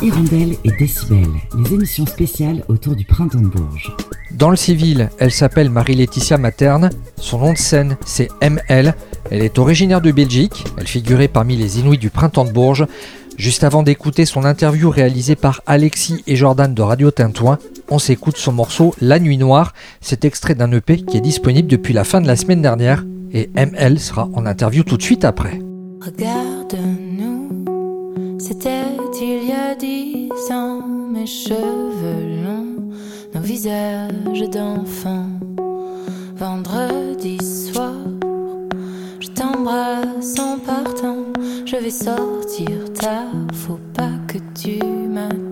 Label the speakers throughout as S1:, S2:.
S1: Hirondelle et Décibel, les émissions spéciales autour du printemps de Bourges.
S2: Dans le civil, elle s'appelle Marie-Laetitia Materne. Son nom de scène, c'est ML. Elle est originaire de Belgique. Elle figurait parmi les Inuits du printemps de Bourges. Juste avant d'écouter son interview réalisée par Alexis et Jordan de Radio Tintouin, on s'écoute son morceau La Nuit Noire. C'est extrait d'un EP qui est disponible depuis la fin de la semaine dernière et ML sera en interview tout de suite après.
S3: Regarde-nous, c'était il y a dix ans, mes cheveux longs, nos visages d'enfants. Vendredi soir, je t'embrasse en partant, je vais sortir tard, faut pas que tu m'attendes.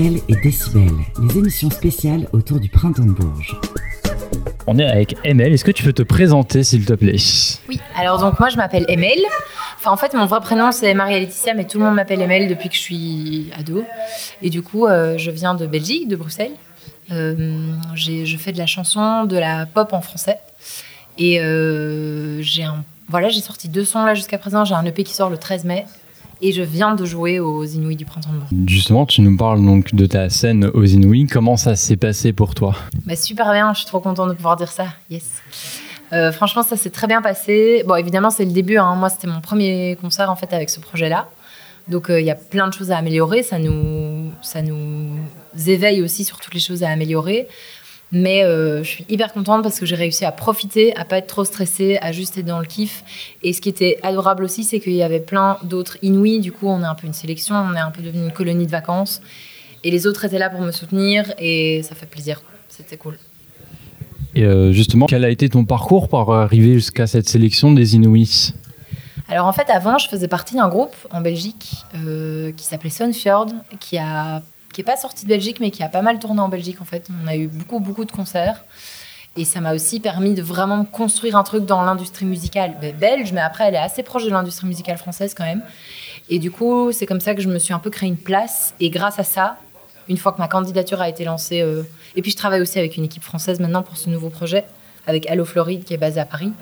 S3: Et
S1: Décibel, les émissions spéciales autour du printemps de Bourges.
S4: On est avec ML. Est-ce que tu peux te présenter, s'il te plaît?
S5: Oui, alors donc moi je m'appelle Emel. Enfin en fait mon vrai prénom c'est Maria Laetitia mais tout le monde m'appelle Emel depuis que je suis ado. Et du coup euh, je viens de Belgique, de Bruxelles. Euh, j'ai- je fais de la chanson, de la pop en français. Et euh, j'ai un, voilà, j'ai sorti deux sons là jusqu'à présent. J'ai un EP qui sort le 13 mai. Et je viens de jouer aux Inuits du printemps de Bourges.
S4: Justement, tu nous parles donc de ta scène aux Inuits. Comment ça s'est passé pour toi?
S5: Bah, super bien, je suis trop contente de pouvoir dire ça. Yes. Euh, franchement, ça s'est très bien passé. Bon, évidemment, c'est le début. hein. Moi, c'était mon premier concert en fait avec ce projet-là. Donc, euh, il y a plein de choses à améliorer. Ça nous, ça nous éveille aussi sur toutes les choses à améliorer. Mais euh, je suis hyper contente parce que j'ai réussi à profiter, à pas être trop stressée, à juste être dans le kiff. Et ce qui était adorable aussi, c'est qu'il y avait plein d'autres Inuits. Du coup, on est un peu une sélection, on est un peu devenu une colonie de vacances. Et les autres étaient là pour me soutenir et ça fait plaisir. C'était cool.
S4: Et euh, justement, quel a été ton parcours pour arriver jusqu'à cette sélection des Inuits?
S5: Alors en fait, avant, je faisais partie d'un groupe en Belgique euh, qui s'appelait Sunfjord, qui a qui est pas sorti de Belgique, mais qui a pas mal tourné en Belgique en fait. On a eu beaucoup beaucoup de concerts Et ça m'a aussi permis de vraiment construire un truc dans l'industrie musicale belge, mais après, elle est assez proche de l'industrie musicale française quand même. Et du coup, c'est comme ça que je me suis un peu créé une place. Et grâce à ça, une fois que ma candidature a été lancée, euh, et puis je travaille aussi avec une équipe française maintenant pour ce nouveau projet, avec Allo Floride qui est basé à Paris.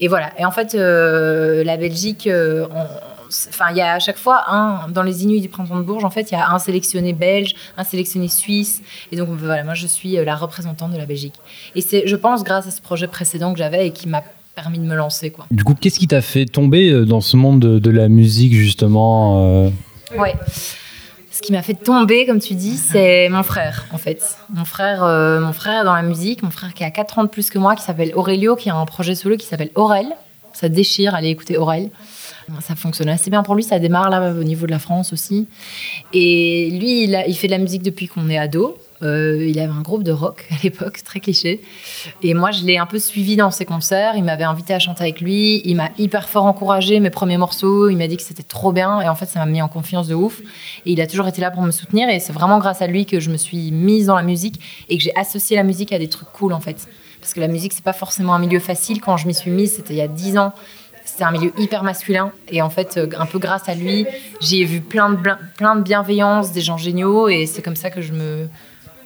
S5: Et voilà. Et en fait, euh, la Belgique, euh, enfin, il y a à chaque fois un dans les Inuits du printemps de Bourges. En fait, il y a un sélectionné belge, un sélectionné suisse. Et donc voilà, moi je suis euh, la représentante de la Belgique. Et c'est, je pense, grâce à ce projet précédent que j'avais et qui m'a permis de me lancer, quoi.
S4: Du coup, qu'est-ce qui t'a fait tomber euh, dans ce monde de, de la musique, justement euh,
S5: Ouais. Ce qui m'a fait tomber, comme tu dis, c'est mon frère, en fait. Mon frère, euh, mon frère dans la musique, mon frère qui a 4 ans de plus que moi, qui s'appelle Aurelio, qui a un projet solo qui s'appelle Aurel. Ça déchire, allez écouter Aurel. Ça fonctionne assez bien pour lui, ça démarre là au niveau de la France aussi. Et lui, il fait de la musique depuis qu'on est ado. Euh, il avait un groupe de rock à l'époque, très cliché. Et moi, je l'ai un peu suivi dans ses concerts. Il m'avait invité à chanter avec lui. Il m'a hyper fort encouragé mes premiers morceaux. Il m'a dit que c'était trop bien. Et en fait, ça m'a mis en confiance de ouf. Et il a toujours été là pour me soutenir. Et c'est vraiment grâce à lui que je me suis mise dans la musique et que j'ai associé la musique à des trucs cool, en fait. Parce que la musique, c'est pas forcément un milieu facile. Quand je m'y suis mise, c'était il y a 10 ans. C'était un milieu hyper masculin. Et en fait, euh, un peu grâce à lui, j'y ai vu plein de, plein de bienveillance, des gens géniaux. Et c'est comme ça que je me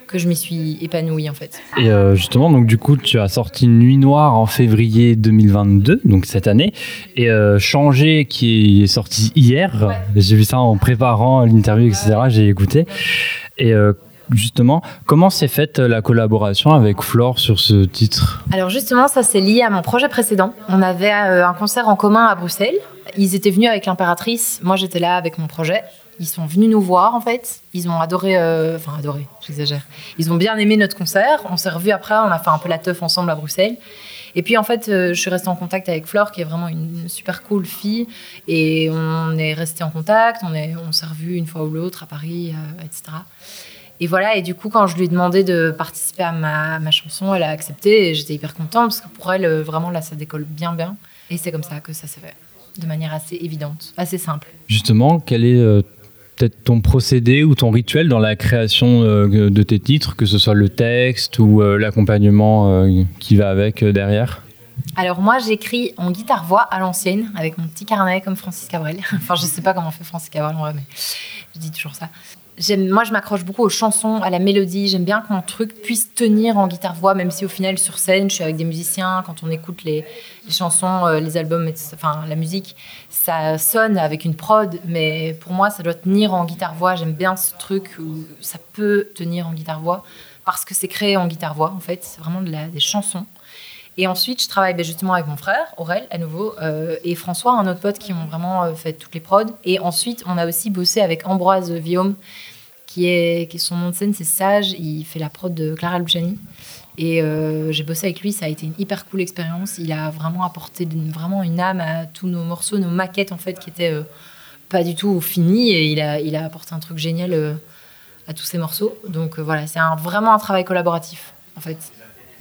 S5: que je m'y suis épanouie en fait.
S4: Et euh, justement, donc du coup, tu as sorti Nuit Noire en février 2022, donc cette année, et euh, Changer qui est sorti hier. J'ai vu ça en préparant l'interview, etc. J'ai écouté. Et euh, justement, comment s'est faite la collaboration avec Flore sur ce titre?
S5: Alors justement, ça c'est lié à mon projet précédent. On avait euh, un concert en commun à Bruxelles. Ils étaient venus avec l'impératrice. Moi, j'étais là avec mon projet. Ils sont venus nous voir en fait. Ils ont adoré, euh, enfin adoré, j'exagère. Ils ont bien aimé notre concert. On s'est revus après. On a fait un peu la teuf ensemble à Bruxelles. Et puis en fait, euh, je suis restée en contact avec Flore, qui est vraiment une super cool fille. Et on est resté en contact. On est, on s'est revus une fois ou l'autre à Paris, euh, etc. Et voilà, et du coup, quand je lui ai demandé de participer à ma, ma chanson, elle a accepté et j'étais hyper contente parce que pour elle, euh, vraiment, là, ça décolle bien, bien. Et c'est comme ça que ça s'est fait, de manière assez évidente, assez simple.
S4: Justement, quel est euh, peut-être ton procédé ou ton rituel dans la création euh, de tes titres, que ce soit le texte ou euh, l'accompagnement qui va avec derrière?
S5: Alors moi, j'écris en guitare-voix à l'ancienne, avec mon petit carnet comme Francis Cabrel. enfin, je sais pas comment fait Francis Cabrel en vrai, mais je dis toujours ça. Moi, je m'accroche beaucoup aux chansons, à la mélodie. J'aime bien que mon truc puisse tenir en guitare-voix, même si au final, sur scène, je suis avec des musiciens. Quand on écoute les, chansons, euh, les albums, enfin la musique, ça sonne avec une prod. Mais pour moi, ça doit tenir en guitare-voix. J'aime bien ce truc où ça peut tenir en guitare-voix parce que c'est créé en guitare-voix, en fait. C'est vraiment de des chansons. Et ensuite, je travaille ben, justement avec mon frère, Aurel, à nouveau, euh, et François, un autre pote qui ont vraiment euh, fait toutes les prods. Et ensuite, on a aussi bossé avec Ambroise Viaume, qui est, son nom de scène, c'est Sage. Il fait la prod de Clara Luciani. Et euh, j'ai bossé avec lui, ça a été une hyper cool expérience. Il a vraiment apporté d'une- vraiment une âme à tous nos morceaux, nos maquettes en fait, qui étaient pas du tout finies. Et il a, apporté un truc génial à tous ces morceaux. Donc voilà, c'est vraiment un travail collaboratif en fait.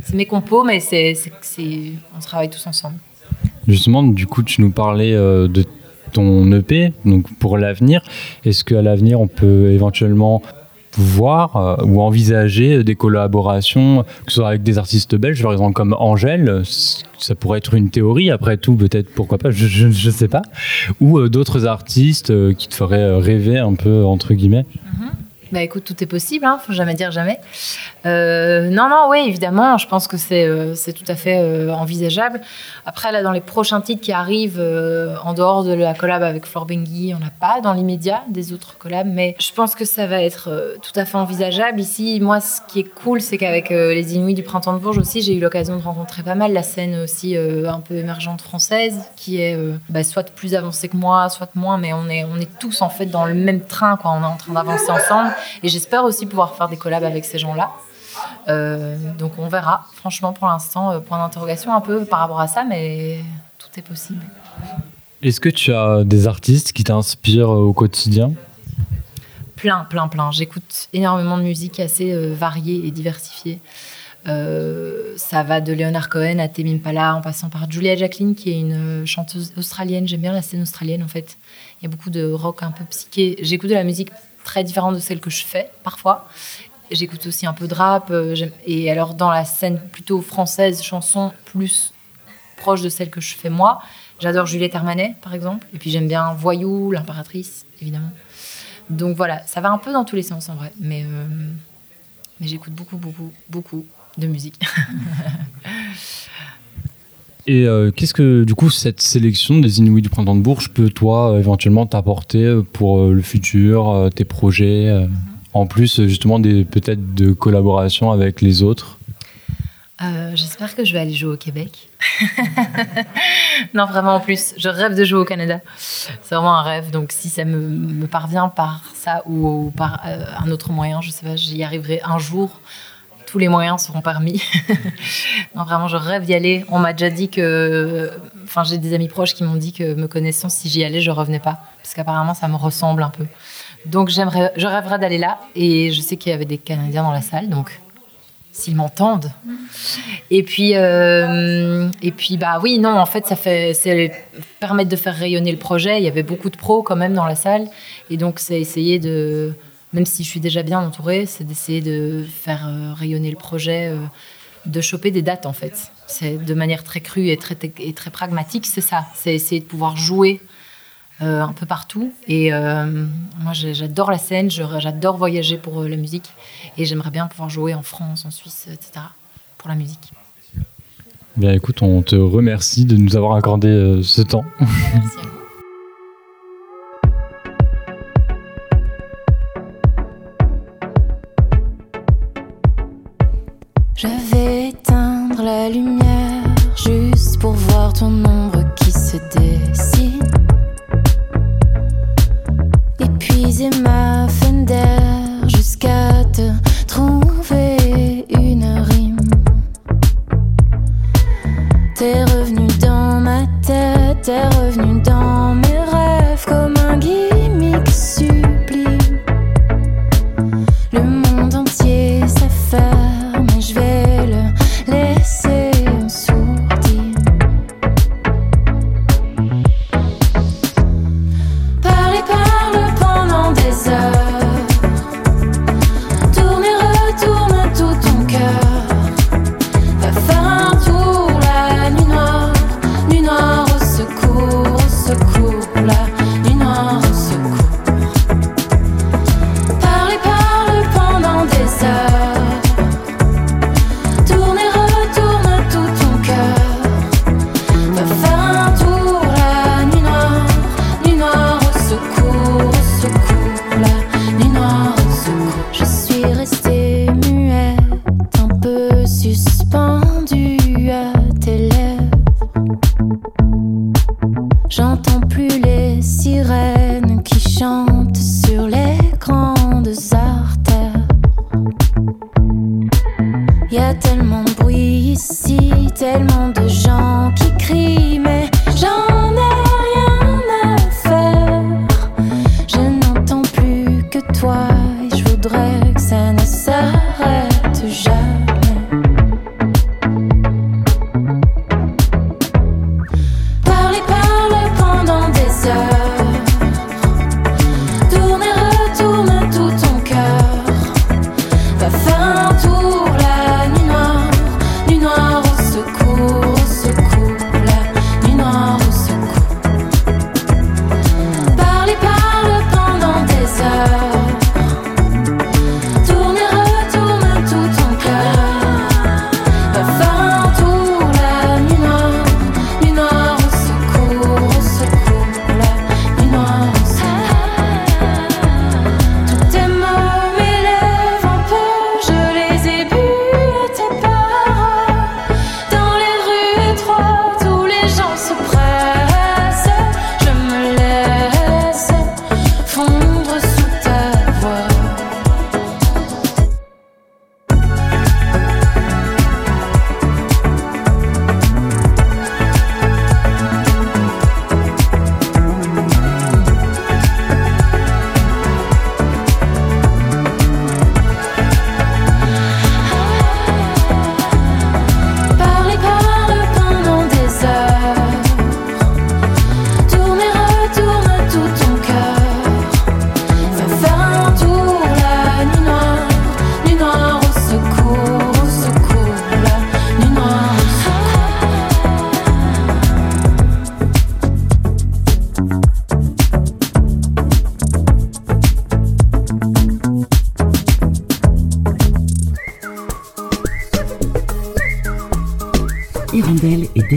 S5: C'est mes compos, mais c'est, on travaille tous ensemble.
S4: Justement, du coup, tu nous parlais euh, de ton EP, donc pour l'avenir. Est-ce qu'à l'avenir, on peut éventuellement voir euh, ou envisager des collaborations, que ce soit avec des artistes belges, par exemple comme Angèle, ça pourrait être une théorie, après tout, peut-être, pourquoi pas, je ne sais pas, ou euh, d'autres artistes qui te feraient rêver un peu, entre guillemets?
S5: Bah écoute, tout est possible, hein, faut jamais dire jamais. Euh, non, non, oui, évidemment, je pense que c'est euh, tout à fait euh, envisageable. Après, là, dans les prochains titres qui arrivent, euh, en dehors de la collab avec Flore Benguy, on n'a pas dans l'immédiat des autres collabs, mais je pense que ça va être tout à fait envisageable. Ici, moi, ce qui est cool, c'est qu'avec les Inuits du Printemps de Bourges aussi, j'ai eu l'occasion de rencontrer pas mal la scène aussi un peu émergente française, qui est bah, soit plus avancée que moi, soit moins, mais on est, on est tous en fait dans le même train, quoi. On est en train d'avancer ensemble. Et j'espère aussi pouvoir faire des collabs avec ces gens-là. Euh, donc on verra. Franchement, pour l'instant, euh, point d'interrogation un peu par rapport à ça, mais tout est possible.
S4: Est-ce que tu as des artistes qui t'inspirent euh, au quotidien?
S5: Plein, plein, plein. J'écoute énormément de musique assez euh, variée et diversifiée. Euh, ça va de Leonard Cohen à Tame Impala, en passant par Julia Jacqueline, qui est une chanteuse australienne. J'aime bien la scène australienne, en fait. Il y a beaucoup de rock un peu psyché. J'écoute de la musique très différente de celle que je fais, parfois. J'écoute aussi un peu de rap. euh, et alors, dans la scène plutôt française, chanson plus proche de celle que je fais moi, j'adore Juliette Armanet, par exemple. Et puis, j'aime bien Voyou, l'impératrice, évidemment. Donc voilà, ça va un peu dans tous les sens en vrai. Mais, euh, mais j'écoute beaucoup, beaucoup, beaucoup de musique.
S4: Et euh, qu'est-ce que, du coup, cette sélection des Inuits du Printemps de Bourges peut, toi, éventuellement t'apporter euh, pour euh, le futur, euh, tes projets, euh, en plus, justement, des, peut-être de collaboration avec les autres?
S5: Euh, J'espère que je vais aller jouer au Québec. non, vraiment, en plus, je rêve de jouer au Canada. C'est vraiment un rêve. Donc, si ça me, me parvient par ça ou, ou par euh, un autre moyen, je sais pas, j'y arriverai un jour. Les moyens seront permis. non, vraiment, je rêve d'y aller. On m'a déjà dit que. Enfin, j'ai des amis proches qui m'ont dit que, me connaissant, si j'y allais, je revenais pas. Parce qu'apparemment, ça me ressemble un peu. Donc, j'aimerais, je rêverais d'aller là. Et je sais qu'il y avait des Canadiens dans la salle. Donc, s'ils m'entendent. Et puis, euh, et puis, bah oui, non, en fait, ça fait, c'est permettre de faire rayonner le projet. Il y avait beaucoup de pros quand même dans la salle, et donc c'est essayer de, même si je suis déjà bien entourée, c'est d'essayer de faire euh, rayonner le projet, euh, de choper des dates en fait. C'est de manière très crue et très et très pragmatique, c'est ça. C'est essayer de pouvoir jouer euh, un peu partout. Et euh, moi, j'adore la scène, j'adore voyager pour la musique, et j'aimerais bien pouvoir jouer en France, en Suisse, etc. pour la musique.
S4: Bien, écoute, on te remercie de nous avoir accordé euh, ce temps.
S5: Merci
S3: Je vais éteindre la lumière juste pour voir ton ombre qui se dessine. Épuiser ma ici, tellement de gens qui crient,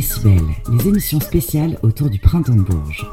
S1: Les émissions spéciales autour du printemps de Bourges.